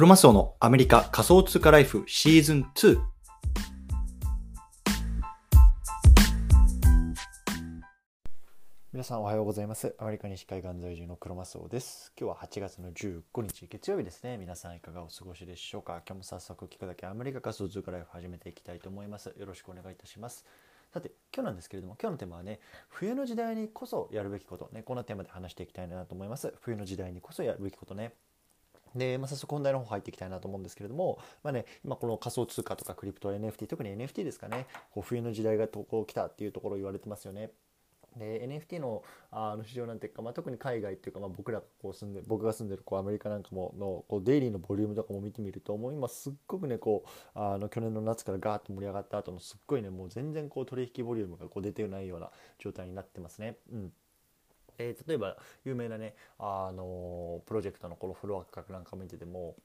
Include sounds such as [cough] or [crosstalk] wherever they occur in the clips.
クロマスオのアメリカ仮想通貨ライフシーズン2。皆さんおはようございます。アメリカ西海岸在住のクロマスオです。今日は8月の15日月曜日ですね。皆さんいかがお過ごしでしょうか？今日も早速聞くだけアメリカ仮想通貨ライフ始めていきたいと思います。よろしくお願いいたします。さて今日なんですけれども今日のテーマはね冬の時代にこそやるべきことねこんなテーマで話していきたいなと思います冬の時代にこそやるべきことねで、まあ、早速本題の方入っていきたいなと思うんですけれども、まあね、今この仮想通貨とかクリプト NFT 特に NFT ですかねこう冬の時代がこう来たっていうところを言われてますよね。で NFT のあの市場なんていうか、まあ、特に海外っていうか、まあ、僕らがこう住んで僕が住んでるこうアメリカなんかものこうデイリーのボリュームとかも見てみるともう今すっごくねこうあの去年の夏からガーッと盛り上がった後のすっごいねもう全然こう取引ボリュームがこう出てないような状態になってますね。うんえー、例えば有名なねあのプロジェクトのこのフロア価格なんか見てても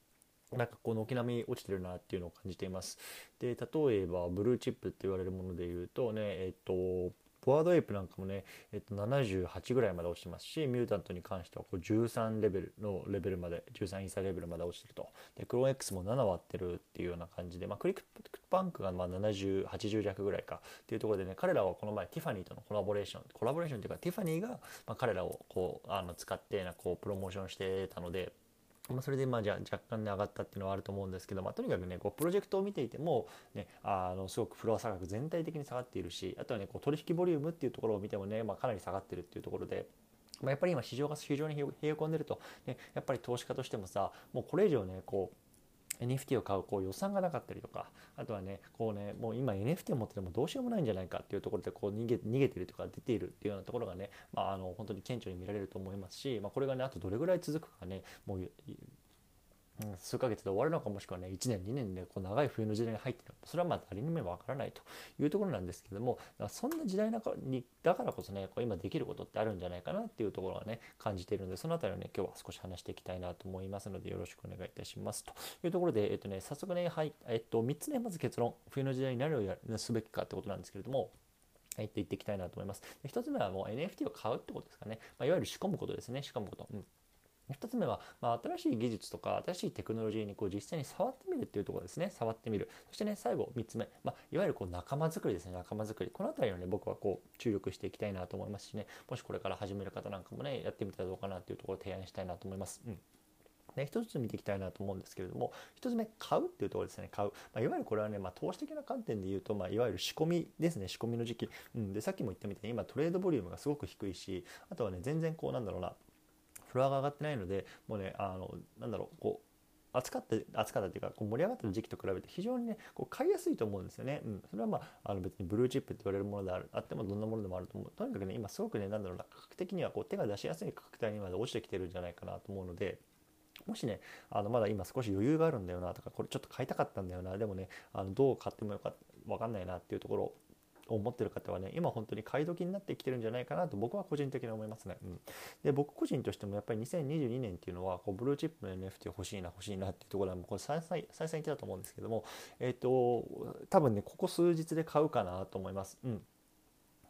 なんかこう軒並み落ちてるなっていうのを感じています。で例えばブルーチップって言われるもので言うとねえっ、ー、と Bored Ape なんかもね、えっと、78ぐらいまで落ちてますしミュータントに関してはこう13レベルのレベルまで13イーサレベルまで落ちてると。でクローン X も7割ってるっていうような感じで、まあ、クリプトパンクがまあ7080弱ぐらいかっていうところでね彼らはこの前ティファニーとのコラボレーションコラボレーションっていうかティファニーが、ま、彼らをこうあの使ってなこうプロモーションしてたのでま、それでまあじゃあ若干ね上がったっていうのはあると思うんですけど、まあ、とにかくねこうプロジェクトを見ていても、ね、あのすごくフロア差額全体的に下がっているしあとはねこう取引ボリュームっていうところを見てもね、まあ、かなり下がってるっていうところで。まあ、やっぱり今市場が非常に冷え込んでると、ね、やっぱり投資家としてもさもうこれ以上ねこう NFT を買うこう予算がなかったりとかあとはねこうねもう今 NFT を持っててもどうしようもないんじゃないかっていうところでこう逃げ逃げてるとか出ているっていうようなところがね、まあ、あの本当に顕著に見られると思いますし、まあ、これがねあとどれぐらい続くかねもう数ヶ月で終わるのかもしくはね1年2年でこう長い冬の時代に入ってるそれはまあ誰にもわからないというところなんですけどもそんな時代中にだからこそねこう今できることってあるんじゃないかなっていうところはね感じているのでその辺りをね今日は少し話していきたいなと思いますのでよろしくお願いいたしますというところで、えっとね、早速ね、はいえっと、3つねまず結論冬の時代に何をやすべきかってことなんですけれども言っていっていきたいなと思います。1つ目はもう NFT を買うってことですかね。まあ、いわゆる仕込むことですね。仕込むこと。うん2つ目は、まあ、新しい技術とか新しいテクノロジーにこう実際に触ってみるっていうところですね。触ってみる。そしてね最後3つ目、まあ、いわゆるこう仲間づくりですね。仲間づくり。この辺りをね僕はこう注力していきたいなと思いますしね。もしこれから始める方なんかもねやってみたらどうかなっていうところを提案したいなと思います。うん。ね、一つ見ていきたいなと思うんですけれども一つ目買うっていうところですね。買う、まあ、いわゆるこれはね、まあ、投資的な観点で言うと、まあ、いわゆる仕込みですね。仕込みの時期、うん、でさっきも言ったみたいに今トレードボリュームがすごく低いしあとはね全然こうなんだろうな。フロアが上がってないのでもうねあのなんだろうこう暑かった暑かったっていうかこう盛り上がってる時期と比べて非常にねこう買いやすいと思うんですよね。うん、それはまああの別にブルーチップって言われるものであるあってもどんなものでもあると思う。とにかくね今すごくねなんだろうな価格的にはこう手が出しやすい価格帯にまで落ちてきてるんじゃないかなと思うので。もしね、あのまだ今少し余裕があるんだよなとか、これちょっと買いたかったんだよな、でもね、あのどう買ってもよかわかんないなっていうところ思ってる方はね今本当に買い時になってきてるんじゃないかなと僕は個人的に思いますね。うん、で僕個人としてもやっぱり2022年っていうのはこうブルーチップの NFT 欲しいな欲しいなっていうところはもうこれ再三再三言ってたと思うんですけどもえっ、ー、と多分ねここ数日で買うかなと思います。うん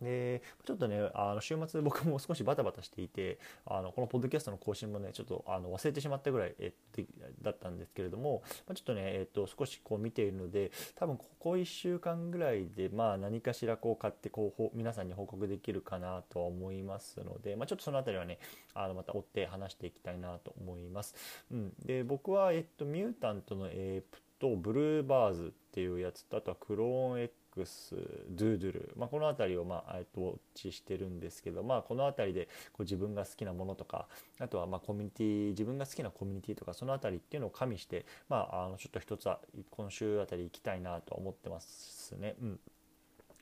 でちょっとねあの週末僕も少しバタバタしていてあのこのポッドキャストの更新もねちょっとあの忘れてしまったぐらいえだったんですけれども、ま、ちょっとね、えっと、少しこう見ているので多分ここ1週間ぐらいで、まあ、何かしらこう買ってこう皆さんに報告できるかなとは思いますので、まあ、ちょっとその辺りはねあのまた追って話していきたいなと思います。うん、で僕は、えっと、ミュータントのエープとブルーバーズっていうやつとあとはクローン X スドゥードゥル、まあ、この辺りを、まあ、えっと、ウォッチしてるんですけど、まあ、この辺りでこう自分が好きなものとかあとはまコミュニティ自分が好きなコミュニティとかその辺りっていうのを加味して、まあ、あのちょっと一つは今週あたり行きたいなとは思ってますね。うん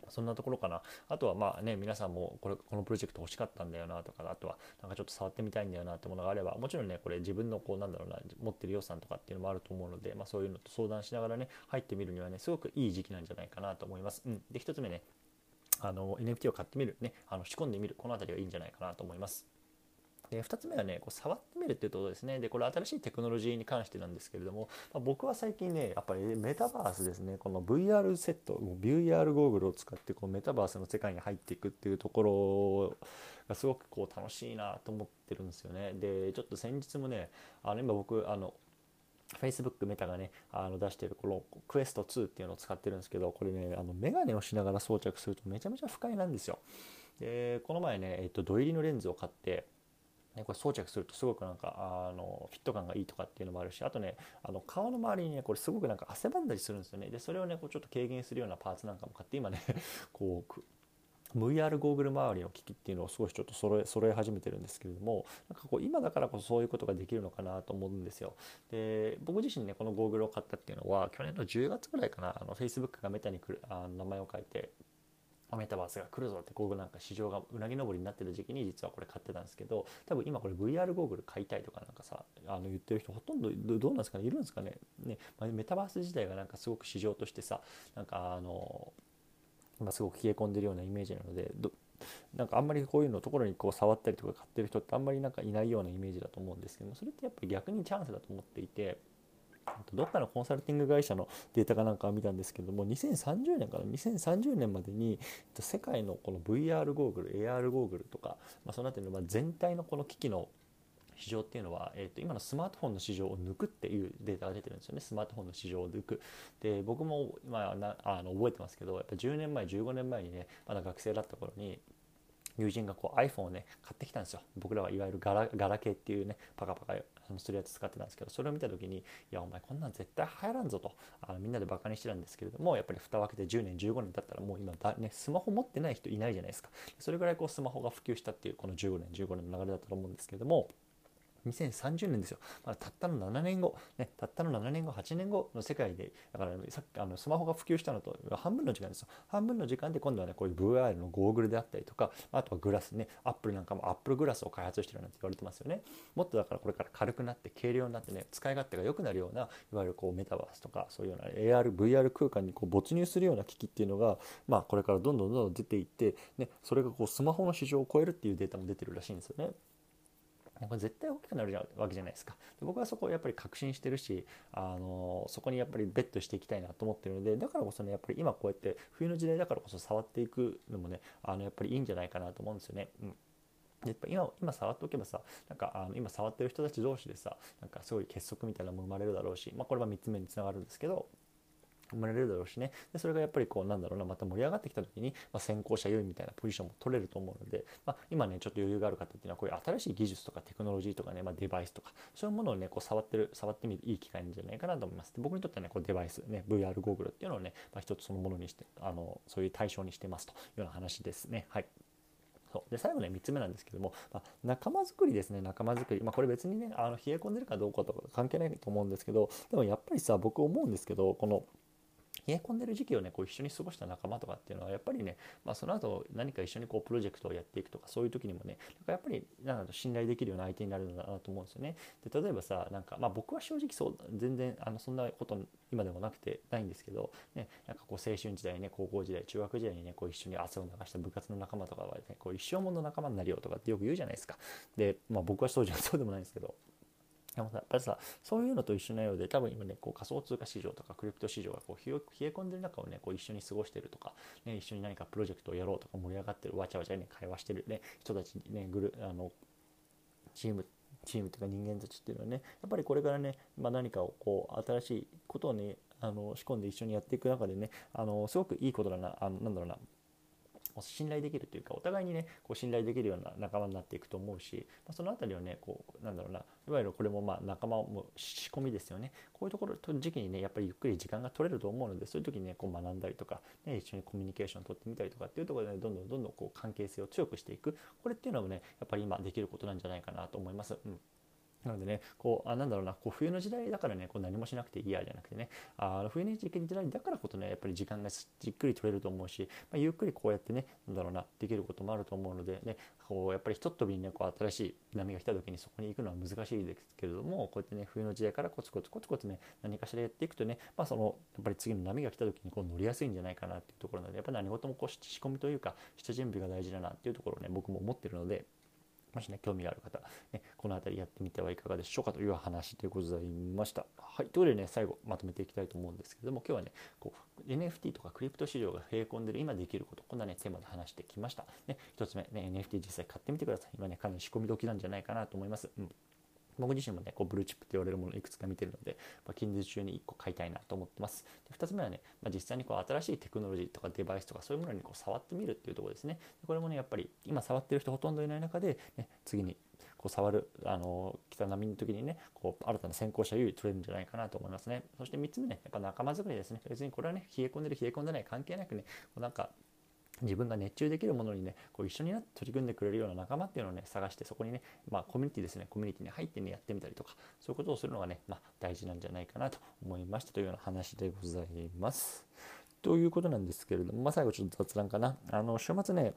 そんなところかな。あとはまあね、皆さんもこれ、このプロジェクト欲しかったんだよなとか、あとはなんかちょっと触ってみたいんだよなってものがあれば、もちろんね、これ自分のこうなんだろうな、持ってる予算とかっていうのもあると思うので、まあそういうのと相談しながらね、入ってみるにはね、すごくいい時期なんじゃないかなと思います。うん。で、一つ目ね、あの NFT を買ってみる、ね、あの仕込んでみる、この辺りはいいんじゃないかなと思います。で2つ目はねこう触ってみるっていうところですね。でこれ新しいテクノロジーに関してなんですけれども、まあ、僕は最近ねやっぱりメタバースですね。この VR セット VR ゴーグルを使ってこうメタバースの世界に入っていくっていうところがすごくこう楽しいなと思ってるんですよね。でちょっと先日もねあの今僕あの Facebook メタがねあの出してるこのクエスト2っていうのを使ってるんですけどこれねあのメガネをしながら装着するとめちゃめちゃ不快なんですよ。でこの前ね、えっと、土入りのレンズを買ってね、これ装着するとすごくなんかあのフィット感がいいとかっていうのもあるしあとねあの顔の周りにねこれすごくなんか汗ばんだりするんですよね。でそれをねこうちょっと軽減するようなパーツなんかも買って今ね [laughs] こう VR ゴーグル周りの機器っていうのを少しちょっと揃え揃え始めてるんですけれどもなんかこう今だからこそそういうことができるのかなと思うんですよ。で僕自身ねこのゴーグルを買ったっていうのは去年の10月ぐらいかなあの Facebook がメタに来るあの名前を書いてメタバースが来るぞってこうなんか市場がうなぎ登りになってる時期に実はこれ買ってたんですけど多分今これ VR ゴーグル買いたいとかなんかさあの言ってる人ほとんどどうなんですかね？いるんですかね？ね、まあ、メタバース自体がなんかすごく市場としてさなんかあの今すごく冷え込んでるようなイメージなのでなんかあんまりこういうのところにこう触ったりとか買ってる人ってあんまりなんかいないようなイメージだと思うんですけどもそれってやっぱり逆にチャンスだと思っていて。どっかのコンサルティング会社のデータかなんかを見たんですけども2030年から2030年までに世界のこの VR ゴーグル AR ゴーグルとか、まあ、その辺りの全体のこの機器の市場っていうのは、えー、と今のスマートフォンの市場を抜くっていうデータが出てるんですよね。スマートフォンの市場を抜く。で僕も今なあの覚えてますけどやっぱ10年前15年前にねまだ学生だった頃に友人がこう iPhone をね買ってきたんですよ。僕らはいわゆるガラガラケーっていうねパカパカするやつ使ってたんですけどそれを見た時にいやお前こんなん絶対流行らんぞと。あのみんなでバカにしてたんですけれどもやっぱり蓋を開けて10年15年経ったらもう今だ、ね、スマホ持ってない人いないじゃないですか。それぐらいこうスマホが普及したっていうこの15年15年の流れだったと思うんですけれども2030年ですよ、まあ、たったの7年後、ね、たったの7年後8年後の世界でだからさっきあのスマホが普及したのと半分の時間ですよ。半分の時間で今度はねこういう VR のゴーグルであったりとかあとはグラスねアップルなんかもアップルグラスを開発してるなんて言われてますよね。もっとだからこれから軽くなって軽量になってね使い勝手が良くなるようないわゆるこうメタバースとかそういうような AR、VR 空間にこう没入するような機器っていうのがまあこれからどんどんどんどん出ていって、ね、それがこうスマホの市場を超えるっていうデータも出てるらしいんですよね。これ絶対大きくなるわけじゃないですかで僕はそこをやっぱり確信してるしあのそこにやっぱりベットしていきたいなと思ってるのでだからこそねやっぱり今こうやって冬の時代だからこそ触っていくのもねあのやっぱりいいんじゃないかなと思うんですよね。うんやっぱ今今触っておけばさなんかあの今触ってる人たち同士でさなんかすごい結束みたいなのも生まれるだろうし、まあ、これは3つ目につながるんですけど生まれるだろうしね。でそれがやっぱりこうなんだろうな。また盛り上がってきた時に、まあ、先行者優位みたいなポジションも取れると思うので、まあ、今ねちょっと余裕がある方っていうのはこういう新しい技術とかテクノロジーとかね、まあ、デバイスとかそういうものをねこう触ってる触ってみるいい機会なんじゃないかなと思います。で僕にとってはねこうデバイスね VR ゴーグルっていうのをね、まあ、一つそのものにしてあのそういう対象にしてますというような話ですね。はい。そう。で最後ね3つ目なんですけども、まあ、仲間づくりですね。仲間づくり、まあ、これ別にねあの冷え込んでるかどうかとか関係ないと思うんですけどでもやっぱりさ僕思うんですけどこの冷え込んでる時期をねこう一緒に過ごした仲間とかっていうのはやっぱりね、まあ、その後何か一緒にこうプロジェクトをやっていくとかそういう時にもねやっぱりなんだろう信頼できるような相手になるのだなと思うんですよね。で例えばさなんか、まあ、僕は正直そう全然あのそんなこと今でもなくてないんですけど、ね、なんかこう青春時代ね高校時代中学時代にねこう一緒に汗を流した部活の仲間とかはねこう一生もの仲間になるよとかってよく言うじゃないですか。で、まあ、僕はそうじゃそうでもないんですけど。でもさやっぱりさそういうのと一緒のようで多分今ねこう仮想通貨市場とかクリプト市場がこう冷え込んでる中をねこう一緒に過ごしてるとか、ね、一緒に何かプロジェクトをやろうとか盛り上がってるわちゃわちゃね会話してる、ね、人たちにねグルあのチームチームというか人間たちっていうのはねやっぱりこれからね、まあ、何かをこう新しいことをねあの仕込んで一緒にやっていく中でねあのすごくいいことだなあのなんだろうな信頼できるというかお互いにねこう信頼できるような仲間になっていくと思うし、まあ、その辺りはねこうなんだろうないわゆるこれもまあ仲間も仕込みですよね。こういうところと時期にねやっぱりゆっくり時間が取れると思うのでそういう時にねこう学んだりとか、ね、一緒にコミュニケーションを取ってみたりとかっていうところで、ね、どんどんどんどんこう関係性を強くしていく。これっていうのはねやっぱり今できることなんじゃないかなと思います。うん。なのでね、こう、あなんだろうな、こう冬の時代だからね、こう何もしなくていいやじゃなくてね、あ冬の時代だからこそね、やっぱり時間がじっくり取れると思うし、まあ、ゆっくりこうやってね、なんだろうな、できることもあると思うので、ね、こうやっぱりひとっ飛びにね、こう新しい波が来た時にそこに行くのは難しいですけれども、こうやってね、冬の時代からコツコツコツコツね、何かしらやっていくとね、まあその、やっぱり次の波が来た時にこう乗りやすいんじゃないかなっていうところなので、やっぱり何事もこう仕込みというか、下準備が大事だなっていうところをね、僕も思ってるので、もしね、興味がある方、ね、この辺りやってみてはいかがでしょうかという話でございました。はい。ということでね、最後まとめていきたいと思うんですけども、今日はね、こう NFT とかクリプト市場が冷え込んでる今できること、こんなね、テーマで話してきました。ね、1つ目、ね、NFT 実際買ってみてください。今ね、かなり仕込み時なんじゃないかなと思います。うん僕自身もね、こうブルーチップって言われるものをいくつか見てるので、まあ、近日中に1個買いたいなと思ってます。で2つ目はね、まあ、実際にこう新しいテクノロジーとかデバイスとかそういうものにこう触ってみるっていうところですね。でこれもね、やっぱり今触ってる人ほとんどいない中で、ね、次にこう触る、あの来た波の時にね、こう新たな先行者優位取れるんじゃないかなと思いますね。そして3つ目ね、やっぱ仲間づくりですね。別にこれはね、冷え込んでる冷え込んでない関係なくね、こうなんか自分が熱中できるものにねこう一緒になって取り組んでくれるような仲間っていうのをね探してそこにねまあコミュニティですねコミュニティに入ってねやってみたりとかそういうことをするのがね、まあ、大事なんじゃないかなと思いましたというような話でございます。ということなんですけれども、まあ、最後ちょっと雑談かな。あの週末ね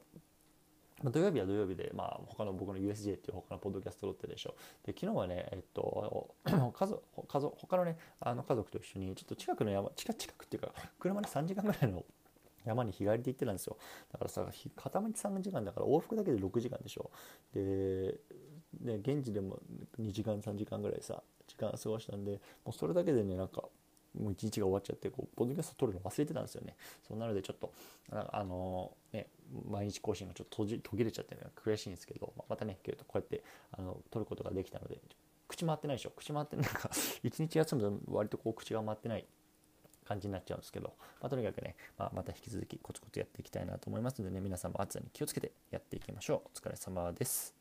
土曜日は土曜日で、まあ、他の僕の USJ っていう他のポッドキャスト撮ってでしょう。で、昨日はね、えっと、[clears throat] 家族、家族、他のね、あの家族と一緒に、ちょっと近くの山、近近くっていうか、車で3時間ぐらいの山に日帰りで行ってたんですよ。だからさ、片道3時間だから往復だけで6時間でしょ。で、で現地でも2時間3時間ぐらいさ、時間過ごしたんで、もうそれだけでね、なんか、もう一日が終わっちゃってこうポッドキャスト撮るの忘れてたんですよね。そうなのでちょっとあのね毎日更新がちょっと途切れちゃってるのが悔しいんですけど、またねこうやってあの撮ることができたので口回ってないでしょ口回ってなんか一日休むと割とこう口が回ってない感じになっちゃうんですけど、まあ、とにかくね、まあ、また引き続きコツコツやっていきたいなと思いますのでね、皆さんも暑さに気をつけてやっていきましょう。お疲れ様です。